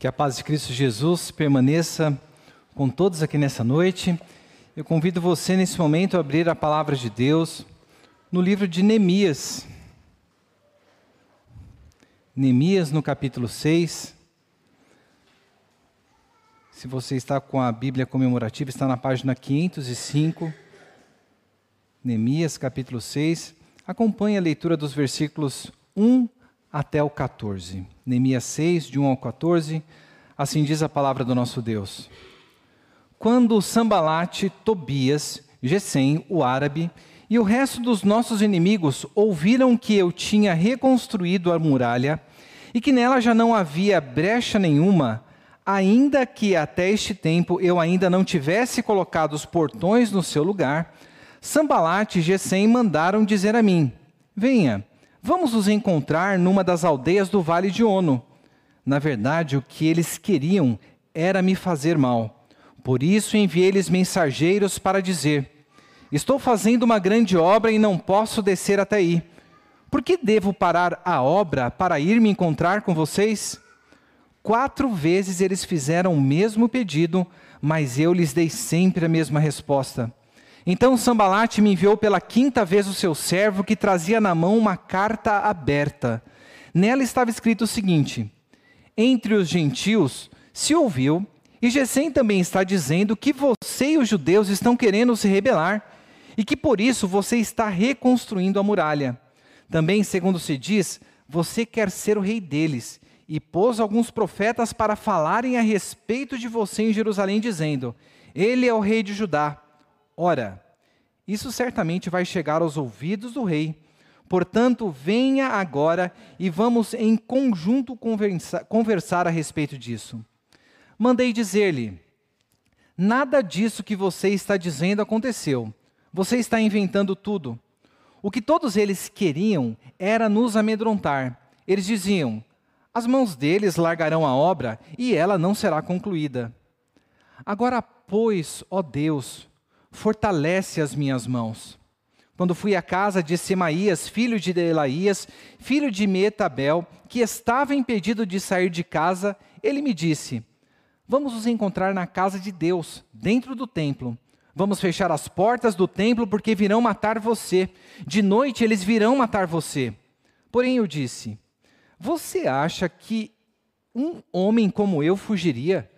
Que a paz de Cristo Jesus permaneça com todos aqui nessa noite. Eu convido você nesse momento a abrir a palavra de Deus no livro de Neemias. Neemias no capítulo 6. Se você está com a Bíblia comemorativa, está na página 505. Neemias capítulo 6. Acompanhe a leitura dos versículos 1 até o 14. Neemias 6, de 1 ao 14, assim diz a palavra do nosso Deus. Quando Sambalate, Tobias, Gesem, o árabe, e o resto dos nossos inimigos ouviram que eu tinha reconstruído a muralha e que nela já não havia brecha nenhuma, ainda que até este tempo eu ainda não tivesse colocado os portões no seu lugar, Sambalate e Gesem mandaram dizer a mim: Venha, Vamos nos encontrar numa das aldeias do vale de Ono. Na verdade, o que eles queriam era me fazer mal. Por isso enviei-lhes mensageiros para dizer: Estou fazendo uma grande obra e não posso descer até aí. Por que devo parar a obra para ir me encontrar com vocês? Quatro vezes eles fizeram o mesmo pedido, mas eu lhes dei sempre a mesma resposta. Então Sambalate me enviou pela quinta vez o seu servo, que trazia na mão uma carta aberta. Nela estava escrito o seguinte: Entre os gentios se ouviu, e Gesem também está dizendo que você e os judeus estão querendo se rebelar, e que por isso você está reconstruindo a muralha. Também, segundo se diz, você quer ser o rei deles, e pôs alguns profetas para falarem a respeito de você em Jerusalém, dizendo: Ele é o rei de Judá. Ora, isso certamente vai chegar aos ouvidos do rei. Portanto, venha agora e vamos em conjunto conversa, conversar a respeito disso. Mandei dizer-lhe: Nada disso que você está dizendo aconteceu. Você está inventando tudo. O que todos eles queriam era nos amedrontar. Eles diziam: As mãos deles largarão a obra e ela não será concluída. Agora, pois, ó Deus, fortalece as minhas mãos. Quando fui à casa de Semaías, filho de Delaías, filho de Metabel, que estava impedido de sair de casa, ele me disse: Vamos nos encontrar na casa de Deus, dentro do templo. Vamos fechar as portas do templo, porque virão matar você. De noite eles virão matar você. Porém eu disse: Você acha que um homem como eu fugiria?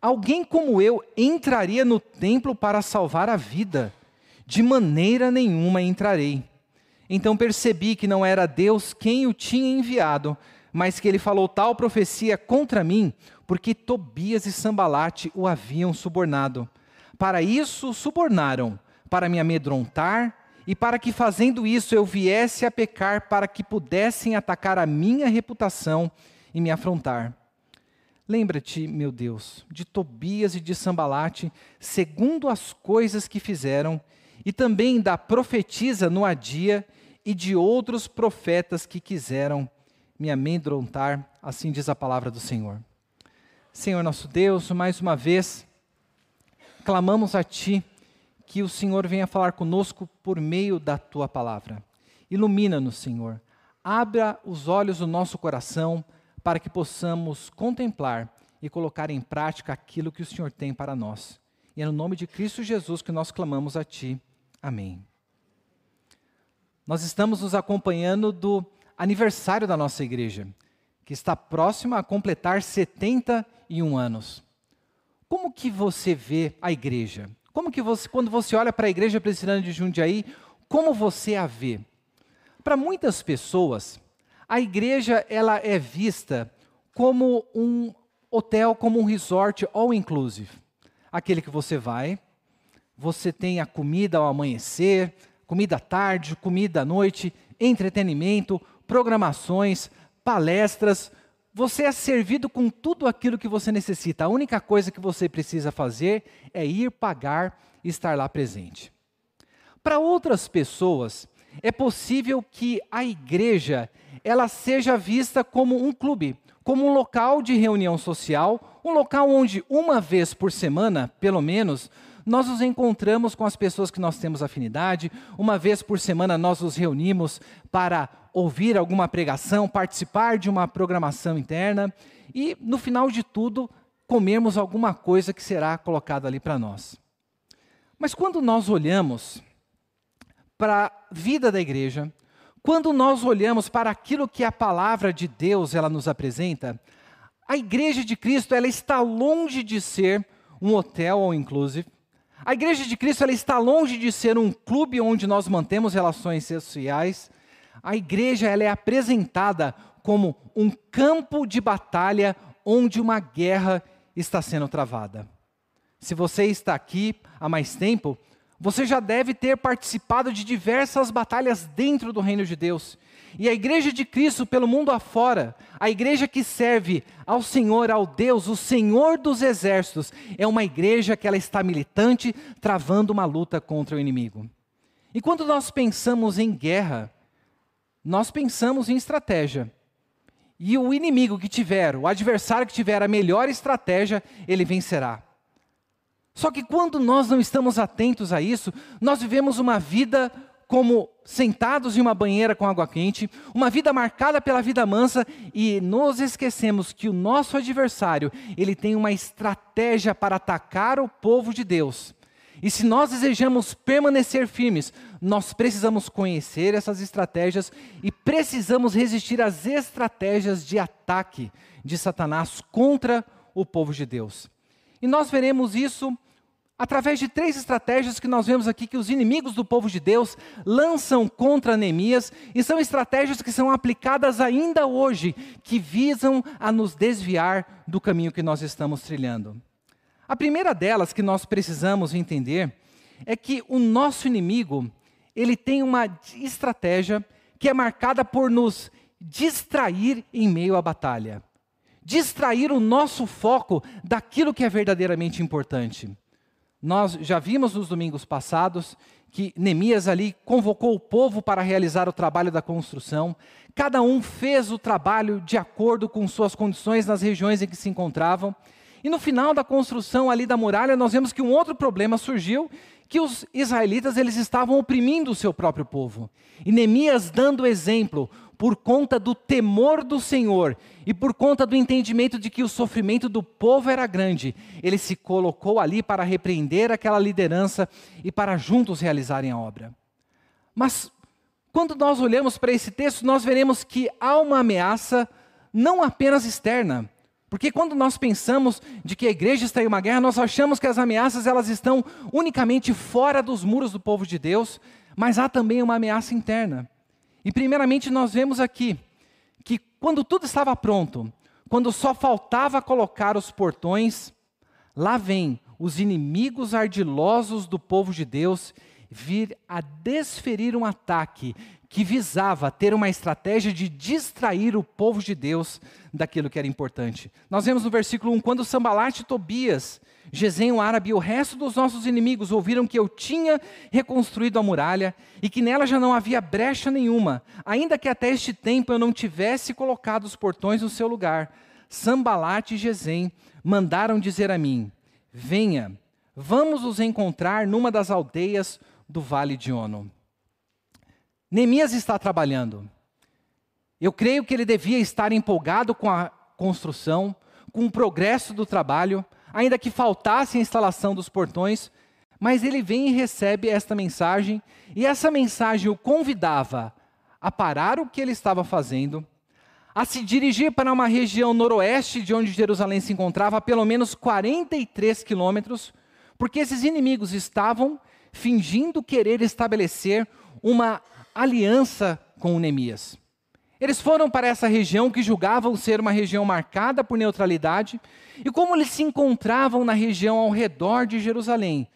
Alguém como eu entraria no templo para salvar a vida? De maneira nenhuma entrarei. Então percebi que não era Deus quem o tinha enviado, mas que ele falou tal profecia contra mim, porque Tobias e Sambalate o haviam subornado. Para isso subornaram, para me amedrontar e para que fazendo isso eu viesse a pecar, para que pudessem atacar a minha reputação e me afrontar. Lembra-te, meu Deus, de Tobias e de Sambalate, segundo as coisas que fizeram, e também da profetisa Noadia e de outros profetas que quiseram me amedrontar, assim diz a palavra do Senhor. Senhor nosso Deus, mais uma vez, clamamos a Ti que o Senhor venha falar conosco por meio da Tua palavra. Ilumina-nos, Senhor. Abra os olhos do nosso coração para que possamos contemplar e colocar em prática aquilo que o Senhor tem para nós. E é no nome de Cristo Jesus que nós clamamos a Ti. Amém. Nós estamos nos acompanhando do aniversário da nossa igreja, que está próxima a completar 71 anos. Como que você vê a igreja? Como que você, quando você olha para a igreja presbiteriana de Jundiaí, como você a vê? Para muitas pessoas, a igreja ela é vista como um hotel, como um resort all inclusive. Aquele que você vai, você tem a comida ao amanhecer, comida à tarde, comida à noite, entretenimento, programações, palestras. Você é servido com tudo aquilo que você necessita. A única coisa que você precisa fazer é ir pagar e estar lá presente. Para outras pessoas, é possível que a igreja ela seja vista como um clube, como um local de reunião social, um local onde uma vez por semana, pelo menos, nós nos encontramos com as pessoas que nós temos afinidade, uma vez por semana nós nos reunimos para ouvir alguma pregação, participar de uma programação interna, e, no final de tudo, comermos alguma coisa que será colocada ali para nós. Mas quando nós olhamos para a vida da igreja, quando nós olhamos para aquilo que a palavra de Deus ela nos apresenta, a igreja de Cristo ela está longe de ser um hotel ou inclusive. A igreja de Cristo ela está longe de ser um clube onde nós mantemos relações sociais. A igreja ela é apresentada como um campo de batalha onde uma guerra está sendo travada. Se você está aqui há mais tempo, você já deve ter participado de diversas batalhas dentro do reino de Deus. E a igreja de Cristo pelo mundo afora, a igreja que serve ao Senhor, ao Deus, o Senhor dos exércitos, é uma igreja que ela está militante, travando uma luta contra o inimigo. E quando nós pensamos em guerra, nós pensamos em estratégia. E o inimigo que tiver, o adversário que tiver a melhor estratégia, ele vencerá. Só que quando nós não estamos atentos a isso, nós vivemos uma vida como sentados em uma banheira com água quente, uma vida marcada pela vida mansa e nos esquecemos que o nosso adversário, ele tem uma estratégia para atacar o povo de Deus. E se nós desejamos permanecer firmes, nós precisamos conhecer essas estratégias e precisamos resistir às estratégias de ataque de Satanás contra o povo de Deus. E nós veremos isso através de três estratégias que nós vemos aqui que os inimigos do povo de Deus lançam contra Neemias, e são estratégias que são aplicadas ainda hoje, que visam a nos desviar do caminho que nós estamos trilhando. A primeira delas que nós precisamos entender é que o nosso inimigo, ele tem uma estratégia que é marcada por nos distrair em meio à batalha. Distrair o nosso foco daquilo que é verdadeiramente importante. Nós já vimos nos domingos passados que Neemias ali convocou o povo para realizar o trabalho da construção. Cada um fez o trabalho de acordo com suas condições nas regiões em que se encontravam. E no final da construção ali da muralha, nós vemos que um outro problema surgiu, que os israelitas eles estavam oprimindo o seu próprio povo. E Neemias dando exemplo, por conta do temor do Senhor e por conta do entendimento de que o sofrimento do povo era grande, ele se colocou ali para repreender aquela liderança e para juntos realizarem a obra. Mas quando nós olhamos para esse texto, nós veremos que há uma ameaça não apenas externa, porque quando nós pensamos de que a igreja está em uma guerra, nós achamos que as ameaças elas estão unicamente fora dos muros do povo de Deus, mas há também uma ameaça interna. E primeiramente nós vemos aqui que quando tudo estava pronto, quando só faltava colocar os portões, lá vem os inimigos ardilosos do povo de Deus vir a desferir um ataque que visava ter uma estratégia de distrair o povo de Deus daquilo que era importante. Nós vemos no versículo 1, quando Sambalat e Tobias Gesem, o árabe e o resto dos nossos inimigos ouviram que eu tinha reconstruído a muralha e que nela já não havia brecha nenhuma, ainda que até este tempo eu não tivesse colocado os portões no seu lugar. Sambalat e Gesem mandaram dizer a mim: Venha, vamos nos encontrar numa das aldeias do vale de Ono. Neemias está trabalhando. Eu creio que ele devia estar empolgado com a construção, com o progresso do trabalho, ainda que faltasse a instalação dos portões, mas ele vem e recebe esta mensagem, e essa mensagem o convidava a parar o que ele estava fazendo, a se dirigir para uma região noroeste de onde Jerusalém se encontrava, a pelo menos 43 quilômetros, porque esses inimigos estavam fingindo querer estabelecer uma aliança com Neemias. Eles foram para essa região que julgavam ser uma região marcada por neutralidade, e como eles se encontravam na região ao redor de Jerusalém,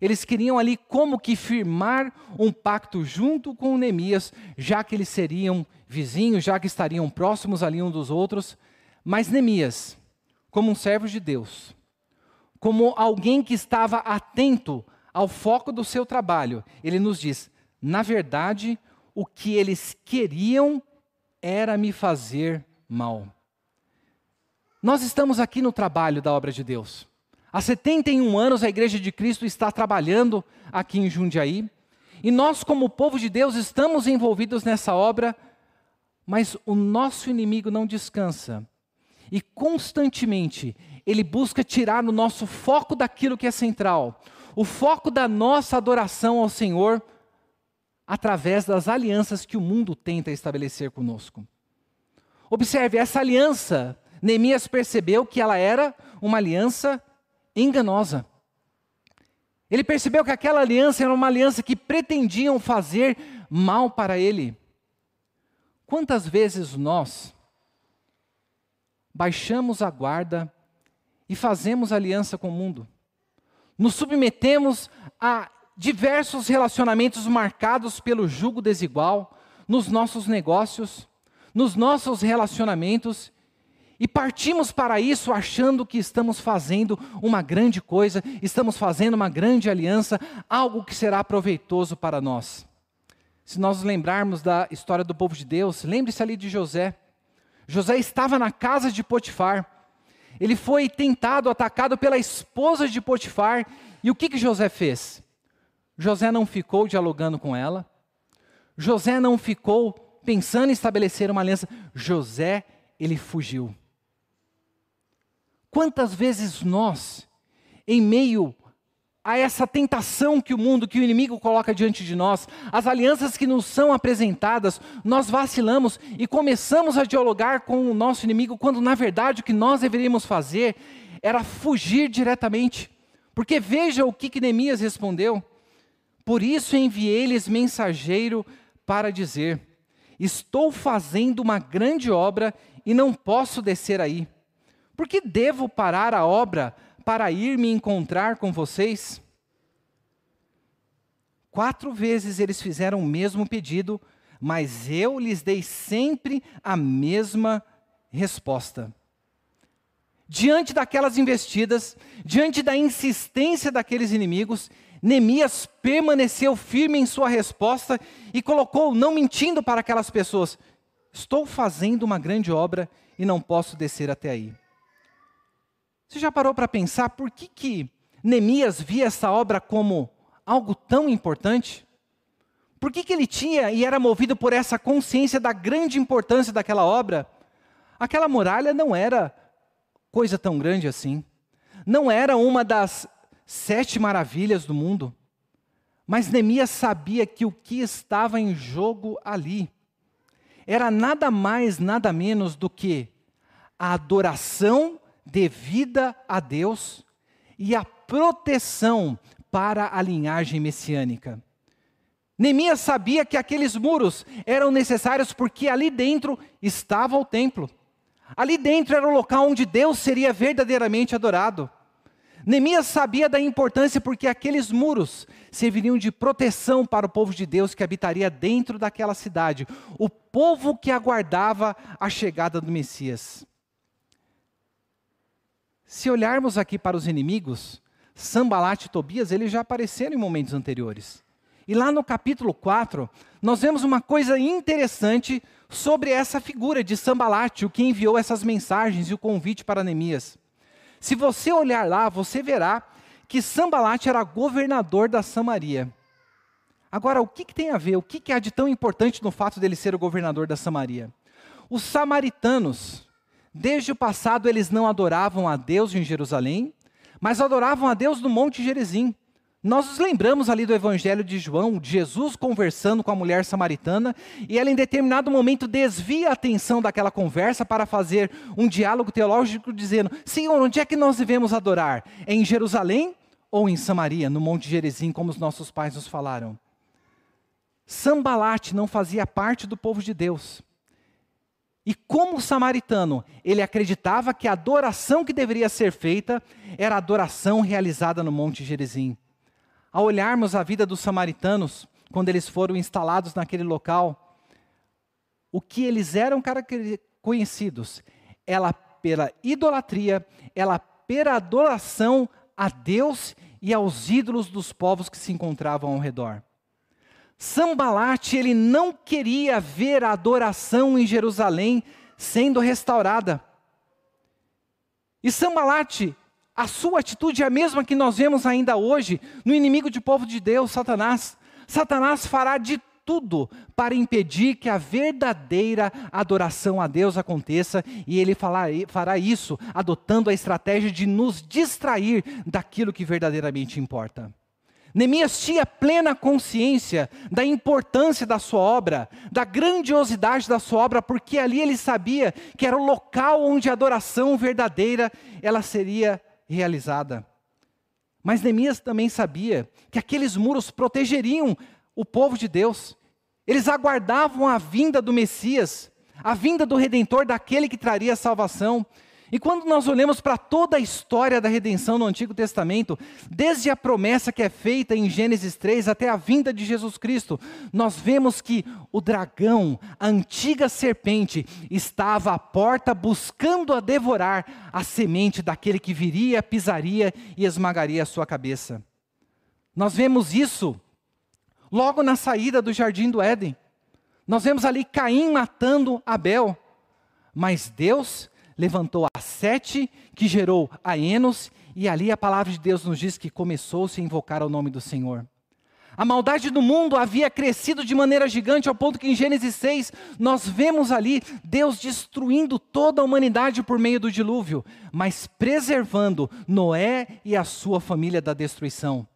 eles queriam ali como que firmar um pacto junto com Neemias, já que eles seriam vizinhos, já que estariam próximos ali um dos outros. Mas Neemias, como um servo de Deus, como alguém que estava atento ao foco do seu trabalho, ele nos diz: na verdade, o que eles queriam era me fazer mal. Nós estamos aqui no trabalho da obra de Deus. Há 71 anos a Igreja de Cristo está trabalhando aqui em Jundiaí. E nós, como povo de Deus, estamos envolvidos nessa obra, mas o nosso inimigo não descansa. e constantemente ele busca tirar o nosso foco daquilo que é central, o foco da nossa adoração ao Senhor, através das alianças que o mundo tenta estabelecer conosco. Observe, essa aliança, Neemias percebeu que ela era uma aliança enganosa. Ele percebeu que aquela aliança era uma aliança que pretendiam fazer mal para ele. Quantas vezes nós baixamos a guarda e fazemos aliança com o mundo? Nos submetemos a diversos relacionamentos marcados pelo jugo desigual nos nossos negócios, nos nossos relacionamentos e partimos para isso achando que estamos fazendo uma grande coisa, estamos fazendo uma grande aliança, algo que será proveitoso para nós. Se nós lembrarmos da história do povo de Deus, lembre-se ali de José. José estava na casa de Potifar. Ele foi tentado, atacado pela esposa de Potifar. E o que, que José fez? José não ficou dialogando com ela. José não ficou pensando em estabelecer uma aliança. José, ele fugiu. Quantas vezes nós, em meio a essa tentação que o mundo, que o inimigo coloca diante de nós, as alianças que nos são apresentadas, nós vacilamos e começamos a dialogar com o nosso inimigo, quando na verdade o que nós deveríamos fazer era fugir diretamente. Porque veja o que, que Neemias respondeu. Por isso enviei-lhes mensageiro para dizer: Estou fazendo uma grande obra e não posso descer aí. Por que devo parar a obra para ir me encontrar com vocês? Quatro vezes eles fizeram o mesmo pedido, mas eu lhes dei sempre a mesma resposta. Diante daquelas investidas, diante da insistência daqueles inimigos, Neemias permaneceu firme em sua resposta e colocou, não mentindo para aquelas pessoas: Estou fazendo uma grande obra e não posso descer até aí. Você já parou para pensar por que, que Neemias via essa obra como algo tão importante? Por que, que ele tinha e era movido por essa consciência da grande importância daquela obra? Aquela muralha não era coisa tão grande assim. Não era uma das sete maravilhas do mundo. Mas Neemias sabia que o que estava em jogo ali era nada mais, nada menos do que a adoração devida a Deus e a proteção para a linhagem messiânica. Neemias sabia que aqueles muros eram necessários porque ali dentro estava o templo. Ali dentro era o local onde Deus seria verdadeiramente adorado. Neemias sabia da importância porque aqueles muros serviriam de proteção para o povo de Deus que habitaria dentro daquela cidade, o povo que aguardava a chegada do Messias. Se olharmos aqui para os inimigos, Sambalat e Tobias, eles já apareceram em momentos anteriores. E lá no capítulo 4, nós vemos uma coisa interessante sobre essa figura de Sambalat, o que enviou essas mensagens e o convite para Neemias. Se você olhar lá, você verá que Sambalat era governador da Samaria. Agora, o que, que tem a ver? O que, que há de tão importante no fato dele ser o governador da Samaria? Os samaritanos, Desde o passado eles não adoravam a Deus em Jerusalém, mas adoravam a Deus no Monte Gerizim. Nós nos lembramos ali do Evangelho de João, de Jesus conversando com a mulher samaritana, e ela em determinado momento desvia a atenção daquela conversa para fazer um diálogo teológico dizendo: Senhor, onde é que nós devemos adorar? É em Jerusalém ou em Samaria, no Monte Gerizim, como os nossos pais nos falaram? Sambalate não fazia parte do povo de Deus. E como samaritano, ele acreditava que a adoração que deveria ser feita era a adoração realizada no Monte Gerizim. Ao olharmos a vida dos samaritanos, quando eles foram instalados naquele local, o que eles eram conhecidos, ela pela idolatria, ela pela adoração a Deus e aos ídolos dos povos que se encontravam ao redor. Sambalat, ele não queria ver a adoração em Jerusalém sendo restaurada. E Sambalat, a sua atitude é a mesma que nós vemos ainda hoje no inimigo de povo de Deus, Satanás. Satanás fará de tudo para impedir que a verdadeira adoração a Deus aconteça, e ele fará isso adotando a estratégia de nos distrair daquilo que verdadeiramente importa. Neemias tinha plena consciência da importância da sua obra, da grandiosidade da sua obra, porque ali ele sabia que era o local onde a adoração verdadeira ela seria realizada. Mas Neemias também sabia que aqueles muros protegeriam o povo de Deus. Eles aguardavam a vinda do Messias, a vinda do redentor, daquele que traria salvação. E quando nós olhamos para toda a história da redenção no Antigo Testamento, desde a promessa que é feita em Gênesis 3 até a vinda de Jesus Cristo, nós vemos que o dragão, a antiga serpente, estava à porta buscando a devorar a semente daquele que viria, pisaria e esmagaria a sua cabeça. Nós vemos isso logo na saída do jardim do Éden. Nós vemos ali Caim matando Abel, mas Deus levantou a Sete, que gerou a Enos, e ali a palavra de Deus nos diz que começou-se a invocar o nome do Senhor. A maldade do mundo havia crescido de maneira gigante, ao ponto que em Gênesis 6 nós vemos ali Deus destruindo toda a humanidade por meio do dilúvio, mas preservando Noé e a sua família da destruição.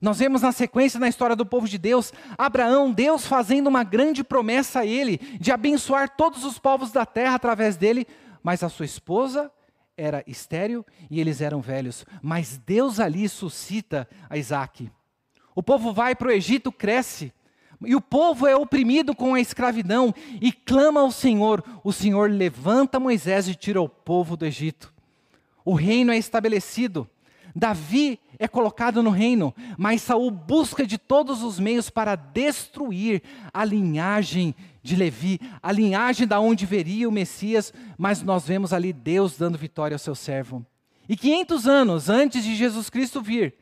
Nós vemos na sequência, na história do povo de Deus, Abraão, Deus fazendo uma grande promessa a ele, de abençoar todos os povos da terra através dele, mas a sua esposa era estéril e eles eram velhos. Mas Deus ali suscita a Isaac. O povo vai para o Egito, cresce. E o povo é oprimido com a escravidão e clama ao Senhor. O Senhor levanta Moisés e tira o povo do Egito. O reino é estabelecido. Davi é colocado no reino, mas Saul busca de todos os meios para destruir a linhagem de Levi, a linhagem da onde veria o Messias, mas nós vemos ali Deus dando vitória ao seu servo. E 500 anos antes de Jesus Cristo vir,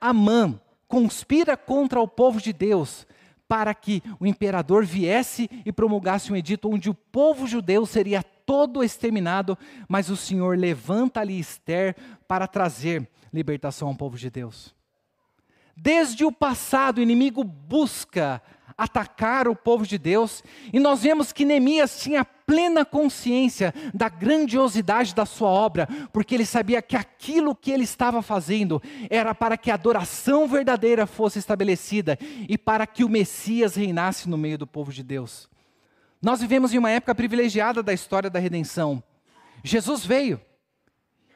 Amã conspira contra o povo de Deus para que o imperador viesse e promulgasse um edito onde o povo judeu seria todo exterminado, mas o Senhor levanta ali Esther para trazer libertação ao povo de Deus. Desde o passado, o inimigo busca atacar o povo de Deus, e nós vemos que Neemias tinha plena consciência da grandiosidade da sua obra, porque ele sabia que aquilo que ele estava fazendo era para que a adoração verdadeira fosse estabelecida e para que o Messias reinasse no meio do povo de Deus. Nós vivemos em uma época privilegiada da história da redenção. Jesus veio.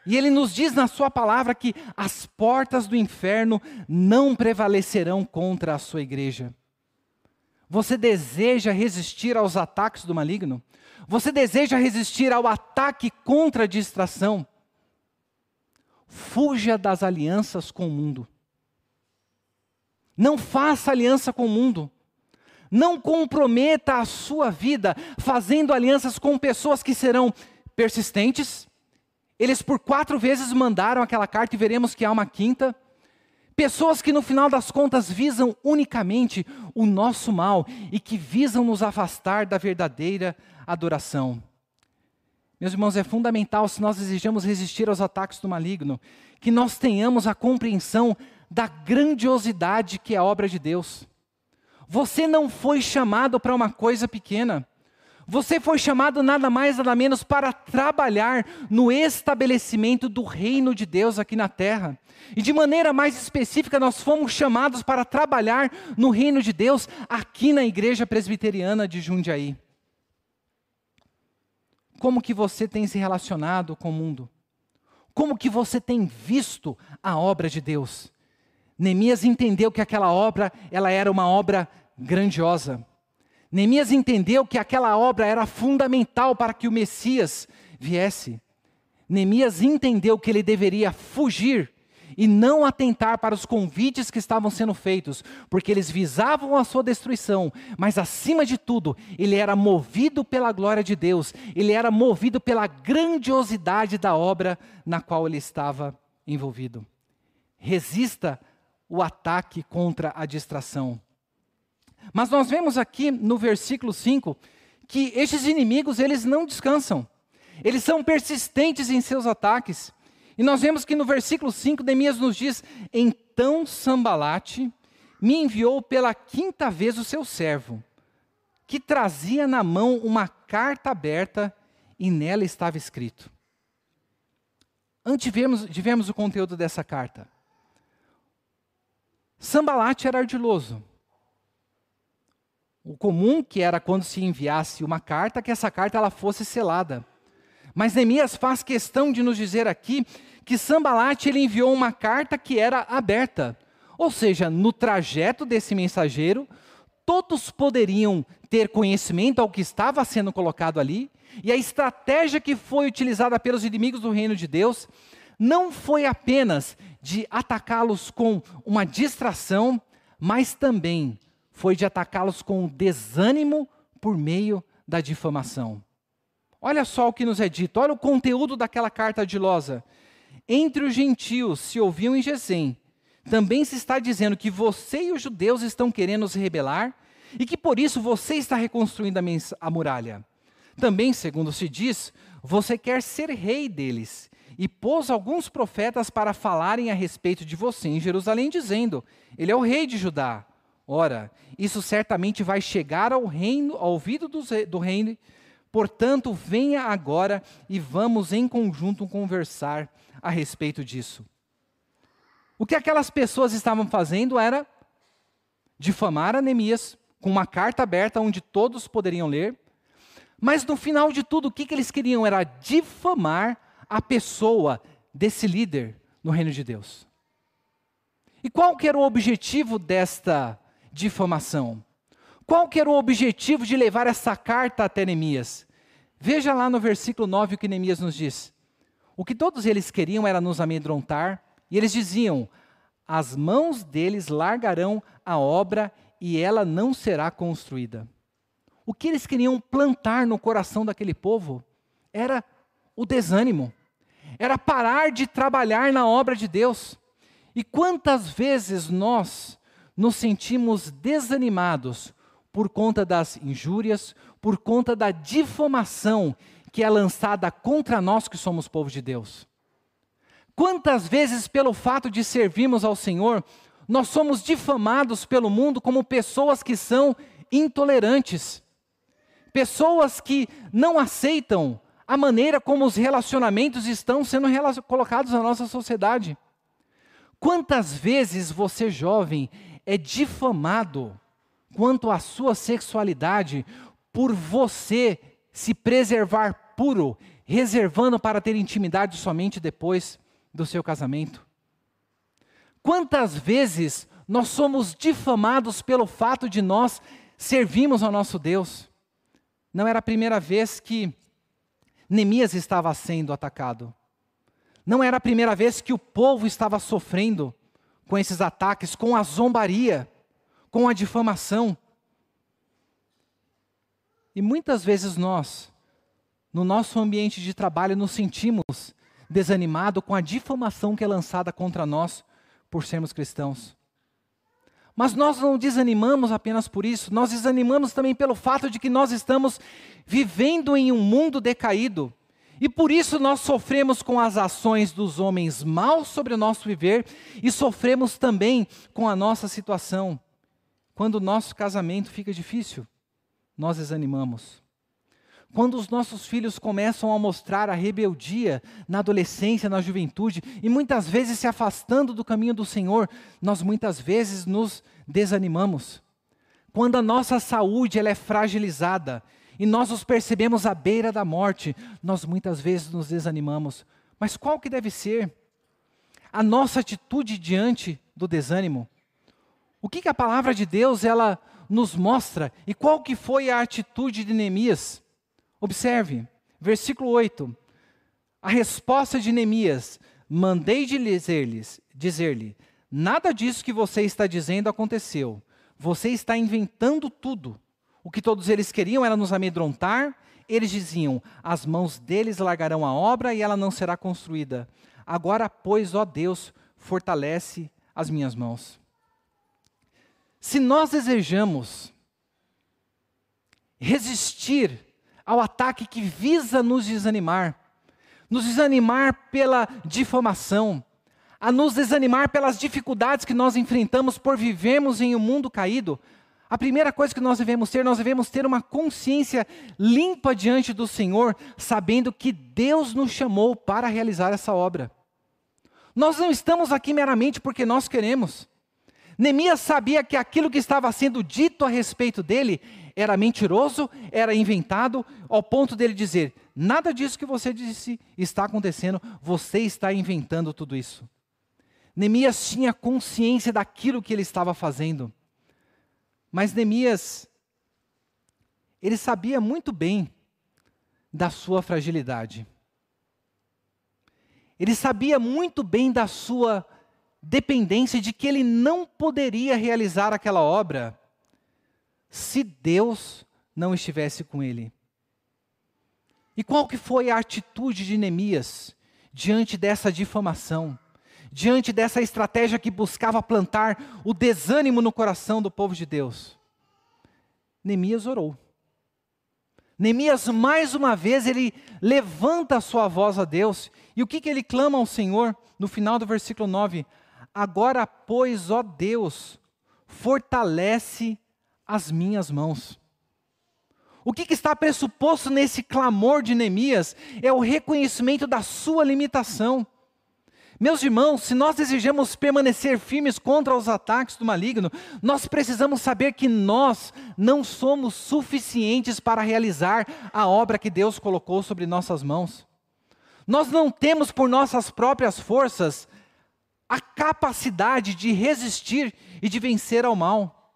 E ele nos diz na sua palavra que as portas do inferno não prevalecerão contra a sua igreja. Você deseja resistir aos ataques do maligno? Você deseja resistir ao ataque contra a distração? Fuja das alianças com o mundo. Não faça aliança com o mundo. Não comprometa a sua vida fazendo alianças com pessoas que serão persistentes. Eles por quatro vezes mandaram aquela carta e veremos que há uma quinta. Pessoas que no final das contas visam unicamente o nosso mal e que visam nos afastar da verdadeira adoração. Meus irmãos, é fundamental, se nós desejamos resistir aos ataques do maligno, que nós tenhamos a compreensão da grandiosidade que é a obra de Deus. Você não foi chamado para uma coisa pequena. Você foi chamado nada mais, nada menos para trabalhar no estabelecimento do reino de Deus aqui na terra. E de maneira mais específica, nós fomos chamados para trabalhar no reino de Deus aqui na Igreja Presbiteriana de Jundiaí. Como que você tem se relacionado com o mundo? Como que você tem visto a obra de Deus? Neemias entendeu que aquela obra, ela era uma obra grandiosa. Neemias entendeu que aquela obra era fundamental para que o Messias viesse. Neemias entendeu que ele deveria fugir e não atentar para os convites que estavam sendo feitos, porque eles visavam a sua destruição, mas acima de tudo, ele era movido pela glória de Deus, ele era movido pela grandiosidade da obra na qual ele estava envolvido. Resista o ataque contra a distração. Mas nós vemos aqui no versículo 5 que estes inimigos, eles não descansam. Eles são persistentes em seus ataques. E nós vemos que no versículo 5, Neemias nos diz: Então Sambalate, me enviou pela quinta vez o seu servo, que trazia na mão uma carta aberta e nela estava escrito. Antes de vermos o conteúdo dessa carta, Sambalate era ardiloso. O comum que era quando se enviasse uma carta, que essa carta ela fosse selada. Mas Neemias faz questão de nos dizer aqui que Sambalate ele enviou uma carta que era aberta. Ou seja, no trajeto desse mensageiro, todos poderiam ter conhecimento ao que estava sendo colocado ali, e a estratégia que foi utilizada pelos inimigos do reino de Deus não foi apenas de atacá-los com uma distração, mas também foi de atacá-los com desânimo por meio da difamação. Olha só o que nos é dito, olha o conteúdo daquela carta de Losa. Entre os gentios se ouviam em Gesem, também se está dizendo que você e os judeus estão querendo se rebelar e que por isso você está reconstruindo a, a muralha. Também, segundo se diz, você quer ser rei deles e pôs alguns profetas para falarem a respeito de você em Jerusalém, dizendo: Ele é o rei de Judá. Ora, isso certamente vai chegar ao reino, ao ouvido do, do reino. Portanto, venha agora e vamos em conjunto conversar a respeito disso. O que aquelas pessoas estavam fazendo era difamar a Neemias com uma carta aberta onde todos poderiam ler. Mas no final de tudo, o que, que eles queriam era difamar a pessoa desse líder no reino de Deus. E qual que era o objetivo desta difamação. Qual que era o objetivo de levar essa carta até Neemias? Veja lá no versículo 9 o que Neemias nos diz. O que todos eles queriam era nos amedrontar, e eles diziam: As mãos deles largarão a obra e ela não será construída. O que eles queriam plantar no coração daquele povo era o desânimo, era parar de trabalhar na obra de Deus. E quantas vezes nós nos sentimos desanimados por conta das injúrias, por conta da difamação que é lançada contra nós que somos povo de Deus. Quantas vezes, pelo fato de servirmos ao Senhor, nós somos difamados pelo mundo como pessoas que são intolerantes, pessoas que não aceitam a maneira como os relacionamentos estão sendo colocados na nossa sociedade. Quantas vezes você, jovem, é difamado quanto à sua sexualidade por você se preservar puro, reservando para ter intimidade somente depois do seu casamento? Quantas vezes nós somos difamados pelo fato de nós servirmos ao nosso Deus? Não era a primeira vez que Neemias estava sendo atacado. Não era a primeira vez que o povo estava sofrendo com esses ataques, com a zombaria, com a difamação. E muitas vezes nós, no nosso ambiente de trabalho, nos sentimos desanimados com a difamação que é lançada contra nós por sermos cristãos. Mas nós não desanimamos apenas por isso, nós desanimamos também pelo fato de que nós estamos vivendo em um mundo decaído, e por isso nós sofremos com as ações dos homens maus sobre o nosso viver e sofremos também com a nossa situação. Quando o nosso casamento fica difícil, nós desanimamos. Quando os nossos filhos começam a mostrar a rebeldia na adolescência, na juventude, e muitas vezes se afastando do caminho do Senhor, nós muitas vezes nos desanimamos. Quando a nossa saúde ela é fragilizada e nós os percebemos à beira da morte, nós muitas vezes nos desanimamos. Mas qual que deve ser a nossa atitude diante do desânimo? O que, que a palavra de Deus ela nos mostra e qual que foi a atitude de Neemias? Observe, versículo 8. A resposta de Neemias: Mandei dizer-lhes, dizer-lhe, nada disso que você está dizendo aconteceu. Você está inventando tudo. O que todos eles queriam era nos amedrontar. Eles diziam: As mãos deles largarão a obra e ela não será construída. Agora, pois, ó Deus, fortalece as minhas mãos. Se nós desejamos resistir ao ataque que visa nos desanimar, nos desanimar pela difamação, a nos desanimar pelas dificuldades que nós enfrentamos por vivermos em um mundo caído, a primeira coisa que nós devemos ter, nós devemos ter uma consciência limpa diante do Senhor, sabendo que Deus nos chamou para realizar essa obra. Nós não estamos aqui meramente porque nós queremos. Neemias sabia que aquilo que estava sendo dito a respeito dele era mentiroso, era inventado, ao ponto dele dizer: nada disso que você disse está acontecendo, você está inventando tudo isso. Neemias tinha consciência daquilo que ele estava fazendo. Mas Neemias, ele sabia muito bem da sua fragilidade. Ele sabia muito bem da sua dependência, de que ele não poderia realizar aquela obra se Deus não estivesse com ele. E qual que foi a atitude de Neemias diante dessa difamação? Diante dessa estratégia que buscava plantar o desânimo no coração do povo de Deus? Neemias orou. Neemias, mais uma vez, ele levanta a sua voz a Deus. E o que, que ele clama ao Senhor no final do versículo 9? Agora, pois, ó Deus, fortalece as minhas mãos. O que, que, está pressuposto nesse clamor de Neemias é o reconhecimento da sua limitação. Meus irmãos, se nós desejamos permanecer firmes contra os ataques do maligno, nós precisamos saber que nós não somos suficientes para realizar a obra que Deus colocou sobre nossas mãos. Nós não temos por nossas próprias forças a capacidade de resistir e de vencer ao mal.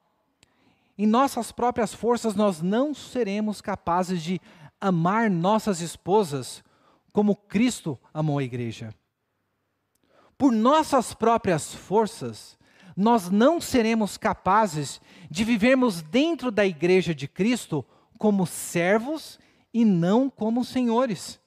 Em nossas próprias forças, nós não seremos capazes de amar nossas esposas como Cristo amou a igreja por nossas próprias forças, nós não seremos capazes de vivermos dentro da igreja de Cristo como servos e não como senhores.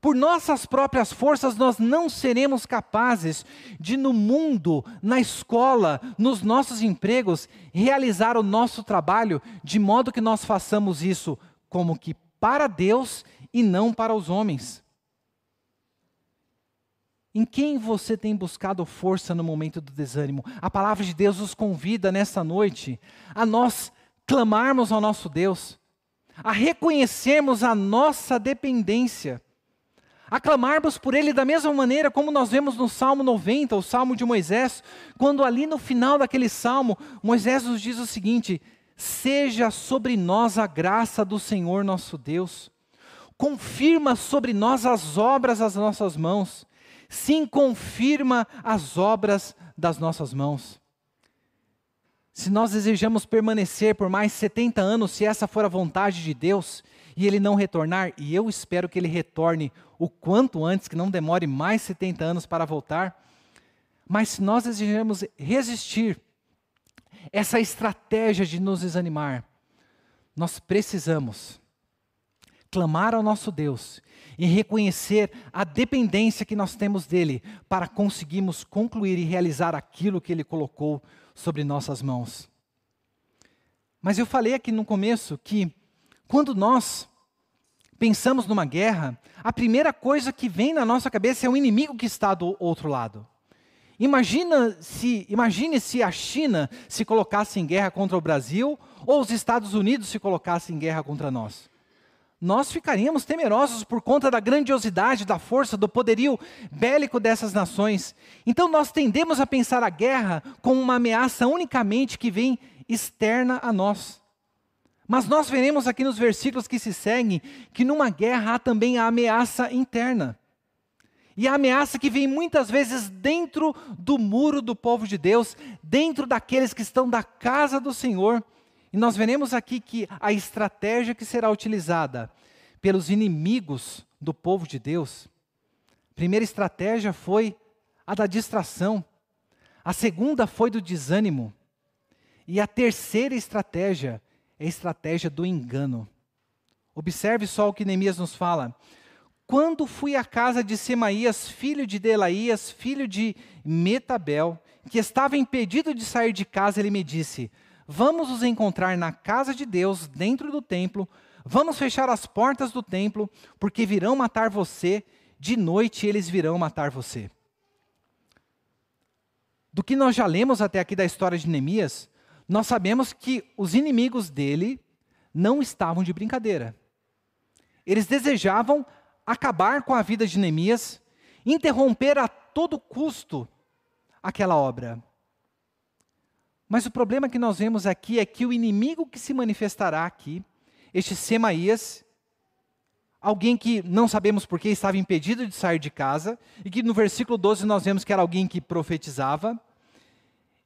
Por nossas próprias forças, nós não seremos capazes de, no mundo, na escola, nos nossos empregos, realizar o nosso trabalho de modo que nós façamos isso como que para Deus e não para os homens. Em quem você tem buscado força no momento do desânimo? A palavra de Deus nos convida nesta noite a nós clamarmos ao nosso Deus, a reconhecermos a nossa dependência, a clamarmos por Ele da mesma maneira como nós vemos no Salmo 90, o Salmo de Moisés, quando ali no final daquele salmo, Moisés nos diz o seguinte: Seja sobre nós a graça do Senhor nosso Deus, confirma sobre nós as obras das nossas mãos sim confirma as obras das nossas mãos. Se nós desejamos permanecer por mais 70 anos, se essa for a vontade de Deus, e ele não retornar, e eu espero que ele retorne o quanto antes, que não demore mais 70 anos para voltar, mas se nós desejamos resistir essa estratégia de nos desanimar, nós precisamos clamar ao nosso Deus e reconhecer a dependência que nós temos dele para conseguirmos concluir e realizar aquilo que ele colocou sobre nossas mãos. Mas eu falei aqui no começo que quando nós pensamos numa guerra, a primeira coisa que vem na nossa cabeça é o inimigo que está do outro lado. Imagina se, imagine se a China se colocasse em guerra contra o Brasil ou os Estados Unidos se colocassem em guerra contra nós nós ficaríamos temerosos por conta da grandiosidade, da força, do poderio bélico dessas nações. Então nós tendemos a pensar a guerra como uma ameaça unicamente que vem externa a nós. Mas nós veremos aqui nos versículos que se seguem que numa guerra há também a ameaça interna. E a ameaça que vem muitas vezes dentro do muro do povo de Deus, dentro daqueles que estão da casa do Senhor, e nós veremos aqui que a estratégia que será utilizada pelos inimigos do povo de Deus, a primeira estratégia foi a da distração, a segunda foi do desânimo, e a terceira estratégia é a estratégia do engano. Observe só o que Neemias nos fala. Quando fui à casa de Semaías, filho de Delaías, filho de Metabel, que estava impedido de sair de casa, ele me disse: Vamos nos encontrar na casa de Deus, dentro do templo. Vamos fechar as portas do templo, porque virão matar você. De noite eles virão matar você. do que nós já lemos até aqui da história de Neemias, nós sabemos que os inimigos dele não estavam de brincadeira. Eles desejavam acabar com a vida de Neemias, interromper a todo custo aquela obra. Mas o problema que nós vemos aqui é que o inimigo que se manifestará aqui, este Semaías, alguém que não sabemos por que estava impedido de sair de casa, e que no versículo 12 nós vemos que era alguém que profetizava,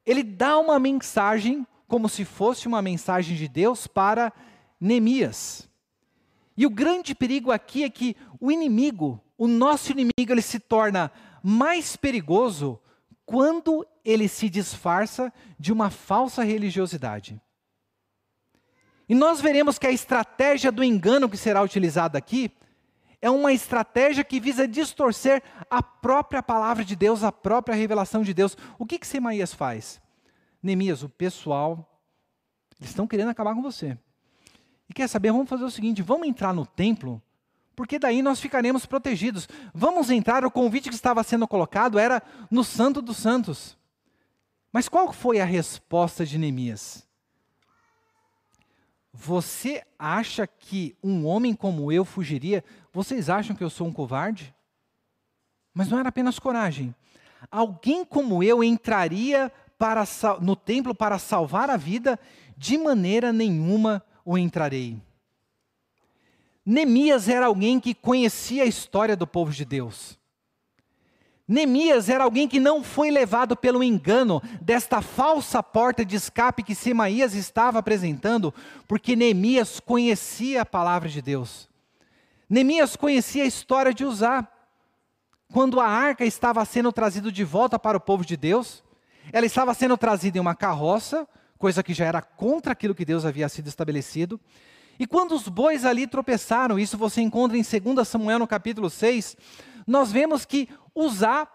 ele dá uma mensagem, como se fosse uma mensagem de Deus para Neemias. E o grande perigo aqui é que o inimigo, o nosso inimigo, ele se torna mais perigoso quando ele se disfarça de uma falsa religiosidade. E nós veremos que a estratégia do engano que será utilizada aqui é uma estratégia que visa distorcer a própria palavra de Deus, a própria revelação de Deus. O que que Semaías faz? Neemias, o pessoal, eles estão querendo acabar com você. E quer saber, vamos fazer o seguinte, vamos entrar no templo porque daí nós ficaremos protegidos. Vamos entrar, o convite que estava sendo colocado era no Santo dos Santos. Mas qual foi a resposta de Neemias? Você acha que um homem como eu fugiria? Vocês acham que eu sou um covarde? Mas não era apenas coragem. Alguém como eu entraria para, no templo para salvar a vida? De maneira nenhuma o entrarei. Neemias era alguém que conhecia a história do povo de Deus. Neemias era alguém que não foi levado pelo engano desta falsa porta de escape que Semaías estava apresentando, porque Neemias conhecia a palavra de Deus. Neemias conhecia a história de Uzá. Quando a arca estava sendo trazida de volta para o povo de Deus, ela estava sendo trazida em uma carroça, coisa que já era contra aquilo que Deus havia sido estabelecido, e quando os bois ali tropeçaram, isso você encontra em 2 Samuel no capítulo 6, nós vemos que Uzá,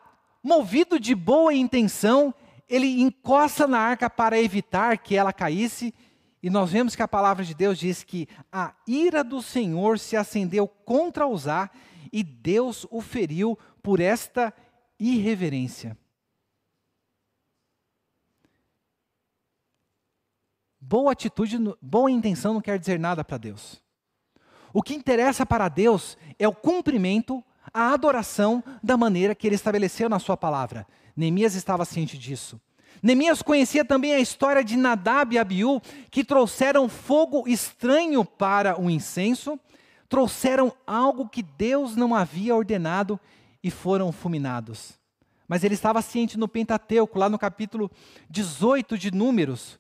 movido de boa intenção, ele encosta na arca para evitar que ela caísse, e nós vemos que a palavra de Deus diz que a ira do Senhor se acendeu contra Uzá, e Deus o feriu por esta irreverência. Boa atitude, boa intenção não quer dizer nada para Deus. O que interessa para Deus é o cumprimento, a adoração da maneira que ele estabeleceu na sua palavra. Neemias estava ciente disso. Neemias conhecia também a história de Nadab e Abiú, que trouxeram fogo estranho para o incenso, trouxeram algo que Deus não havia ordenado e foram fulminados. Mas ele estava ciente no Pentateuco, lá no capítulo 18 de Números,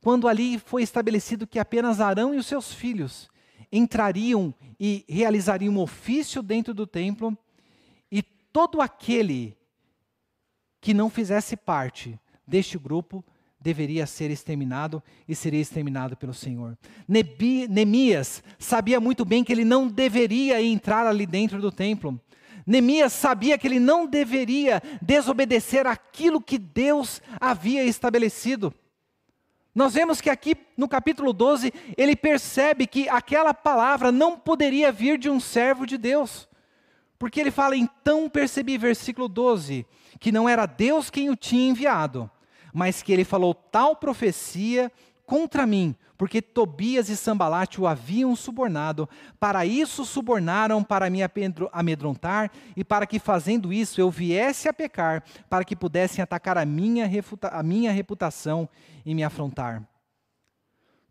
quando ali foi estabelecido que apenas Arão e os seus filhos entrariam e realizariam um ofício dentro do templo, e todo aquele que não fizesse parte deste grupo deveria ser exterminado e seria exterminado pelo Senhor. Neemias sabia muito bem que ele não deveria entrar ali dentro do templo. Neemias sabia que ele não deveria desobedecer aquilo que Deus havia estabelecido. Nós vemos que aqui no capítulo 12, ele percebe que aquela palavra não poderia vir de um servo de Deus. Porque ele fala, então percebi, versículo 12, que não era Deus quem o tinha enviado, mas que ele falou tal profecia contra mim, porque Tobias e Sambalate o haviam subornado. Para isso subornaram para me amedrontar e para que fazendo isso eu viesse a pecar, para que pudessem atacar a minha, a minha reputação e me afrontar.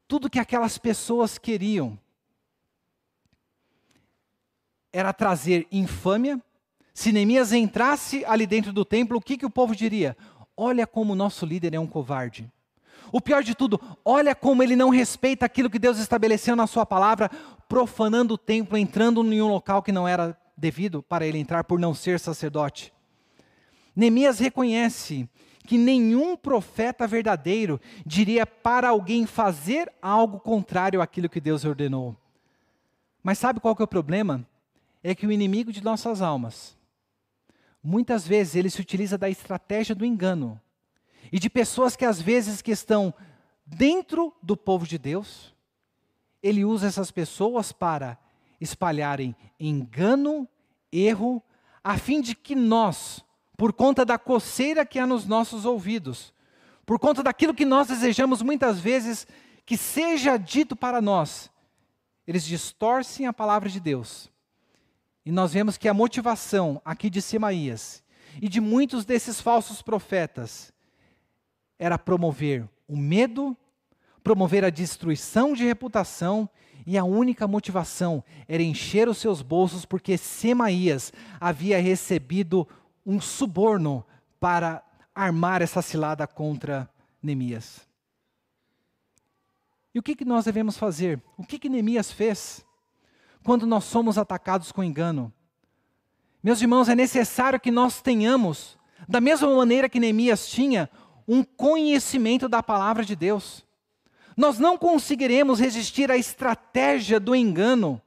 Tudo que aquelas pessoas queriam era trazer infâmia. Se Neemias entrasse ali dentro do templo, o que, que o povo diria? Olha como o nosso líder é um covarde. O pior de tudo, olha como ele não respeita aquilo que Deus estabeleceu na sua palavra, profanando o templo, entrando em um local que não era devido para ele entrar por não ser sacerdote. Neemias reconhece que nenhum profeta verdadeiro diria para alguém fazer algo contrário àquilo que Deus ordenou. Mas sabe qual que é o problema? É que o inimigo de nossas almas, muitas vezes ele se utiliza da estratégia do engano e de pessoas que às vezes que estão dentro do povo de Deus, ele usa essas pessoas para espalharem engano, erro, a fim de que nós, por conta da coceira que há nos nossos ouvidos, por conta daquilo que nós desejamos muitas vezes que seja dito para nós, eles distorcem a palavra de Deus. E nós vemos que a motivação aqui de Semaías e de muitos desses falsos profetas era promover o medo, promover a destruição de reputação, e a única motivação era encher os seus bolsos, porque Semaías havia recebido um suborno para armar essa cilada contra Neemias. E o que, que nós devemos fazer? O que, que Neemias fez quando nós somos atacados com engano? Meus irmãos, é necessário que nós tenhamos, da mesma maneira que Neemias tinha, um conhecimento da palavra de Deus. Nós não conseguiremos resistir à estratégia do engano,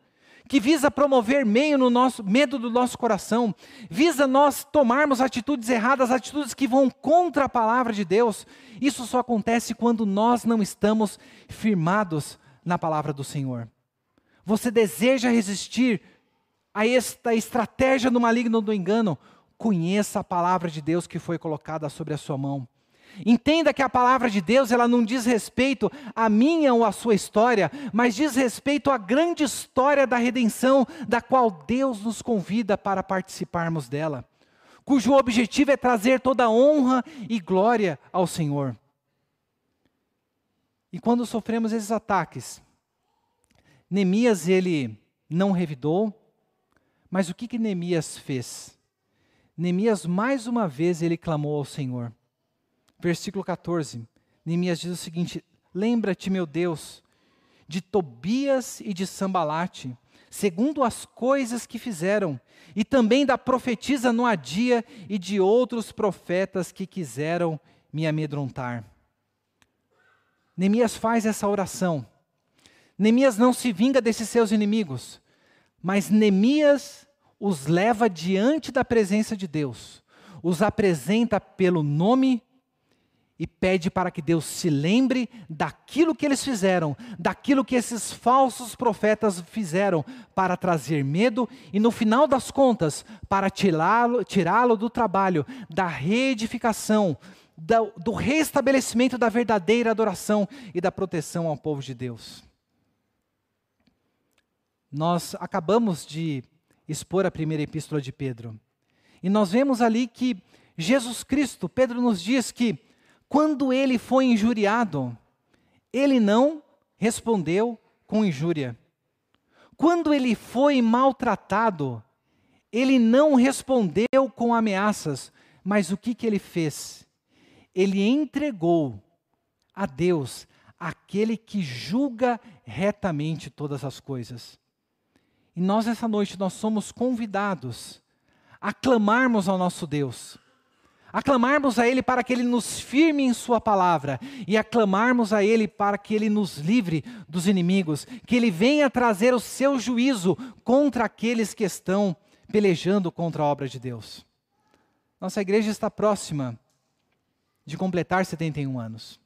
que visa promover meio no nosso medo do nosso coração, visa nós tomarmos atitudes erradas, atitudes que vão contra a palavra de Deus. Isso só acontece quando nós não estamos firmados na palavra do Senhor. Você deseja resistir a esta estratégia do maligno do engano? Conheça a palavra de Deus que foi colocada sobre a sua mão. Entenda que a palavra de Deus, ela não diz respeito à minha ou à sua história, mas diz respeito à grande história da redenção, da qual Deus nos convida para participarmos dela, cujo objetivo é trazer toda honra e glória ao Senhor. E quando sofremos esses ataques, Neemias ele não revidou, mas o que que Neemias fez? Neemias mais uma vez ele clamou ao Senhor versículo 14, Neemias diz o seguinte: Lembra-te, meu Deus, de Tobias e de Sambalate, segundo as coisas que fizeram, e também da profetisa Noadia e de outros profetas que quiseram me amedrontar. Neemias faz essa oração. Neemias não se vinga desses seus inimigos, mas Neemias os leva diante da presença de Deus, os apresenta pelo nome e pede para que Deus se lembre daquilo que eles fizeram, daquilo que esses falsos profetas fizeram para trazer medo e, no final das contas, para tirá-lo tirá do trabalho, da reedificação, do, do restabelecimento da verdadeira adoração e da proteção ao povo de Deus. Nós acabamos de expor a primeira epístola de Pedro. E nós vemos ali que Jesus Cristo, Pedro nos diz que quando ele foi injuriado, ele não respondeu com injúria. Quando ele foi maltratado, ele não respondeu com ameaças, mas o que, que ele fez? Ele entregou a Deus aquele que julga retamente todas as coisas. E nós, essa noite, nós somos convidados a clamarmos ao nosso Deus aclamarmos a Ele para que Ele nos firme em Sua palavra e aclamarmos a Ele para que Ele nos livre dos inimigos, que Ele venha trazer o seu juízo contra aqueles que estão pelejando contra a obra de Deus. Nossa igreja está próxima de completar 71 anos.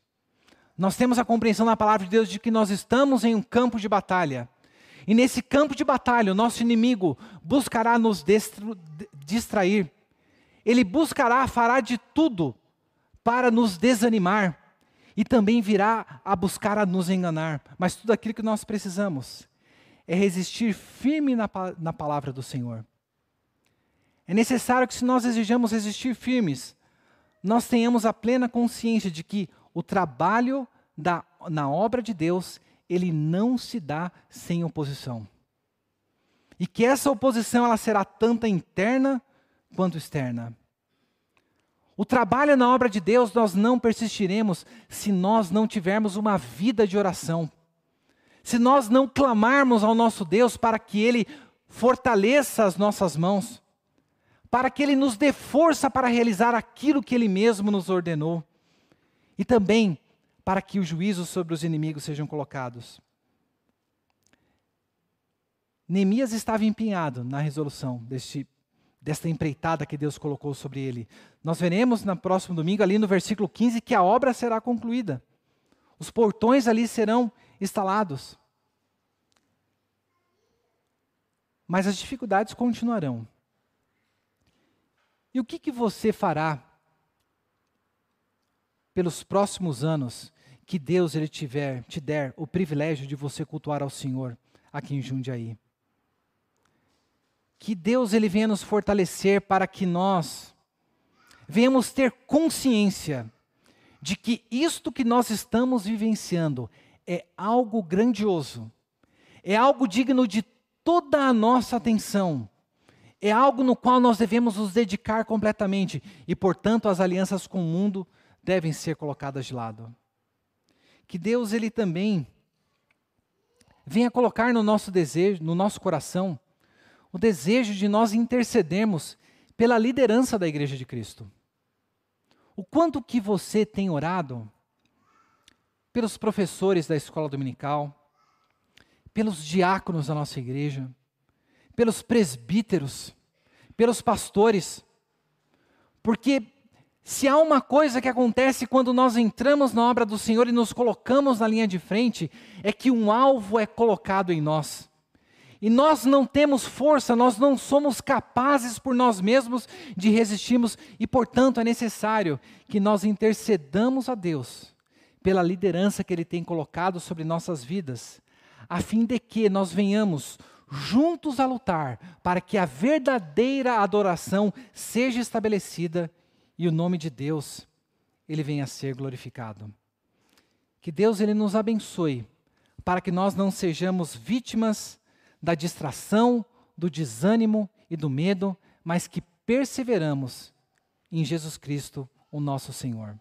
Nós temos a compreensão na palavra de Deus de que nós estamos em um campo de batalha. E nesse campo de batalha, o nosso inimigo buscará nos distrair ele buscará, fará de tudo para nos desanimar e também virá a buscar a nos enganar. Mas tudo aquilo que nós precisamos é resistir firme na, na palavra do Senhor. É necessário que, se nós desejamos resistir firmes, nós tenhamos a plena consciência de que o trabalho da, na obra de Deus, ele não se dá sem oposição. E que essa oposição ela será tanto interna quanto externa. O trabalho na obra de Deus nós não persistiremos se nós não tivermos uma vida de oração. Se nós não clamarmos ao nosso Deus para que Ele fortaleça as nossas mãos, para que Ele nos dê força para realizar aquilo que Ele mesmo nos ordenou, e também para que o juízo sobre os inimigos sejam colocados. Neemias estava empenhado na resolução deste desta empreitada que Deus colocou sobre ele. Nós veremos no próximo domingo, ali no versículo 15, que a obra será concluída. Os portões ali serão instalados. Mas as dificuldades continuarão. E o que, que você fará pelos próximos anos que Deus ele tiver, te der o privilégio de você cultuar ao Senhor aqui em Jundiaí? Que Deus ele venha nos fortalecer para que nós venhamos ter consciência de que isto que nós estamos vivenciando é algo grandioso, é algo digno de toda a nossa atenção, é algo no qual nós devemos nos dedicar completamente e, portanto, as alianças com o mundo devem ser colocadas de lado. Que Deus ele também venha colocar no nosso desejo, no nosso coração, o desejo de nós intercedermos pela liderança da igreja de Cristo. O quanto que você tem orado pelos professores da escola dominical, pelos diáconos da nossa igreja, pelos presbíteros, pelos pastores. Porque se há uma coisa que acontece quando nós entramos na obra do Senhor e nos colocamos na linha de frente, é que um alvo é colocado em nós. E nós não temos força, nós não somos capazes por nós mesmos de resistirmos, e portanto é necessário que nós intercedamos a Deus pela liderança que Ele tem colocado sobre nossas vidas, a fim de que nós venhamos juntos a lutar para que a verdadeira adoração seja estabelecida e o nome de Deus ele venha a ser glorificado. Que Deus ele nos abençoe para que nós não sejamos vítimas da distração, do desânimo e do medo, mas que perseveramos em Jesus Cristo, o nosso Senhor.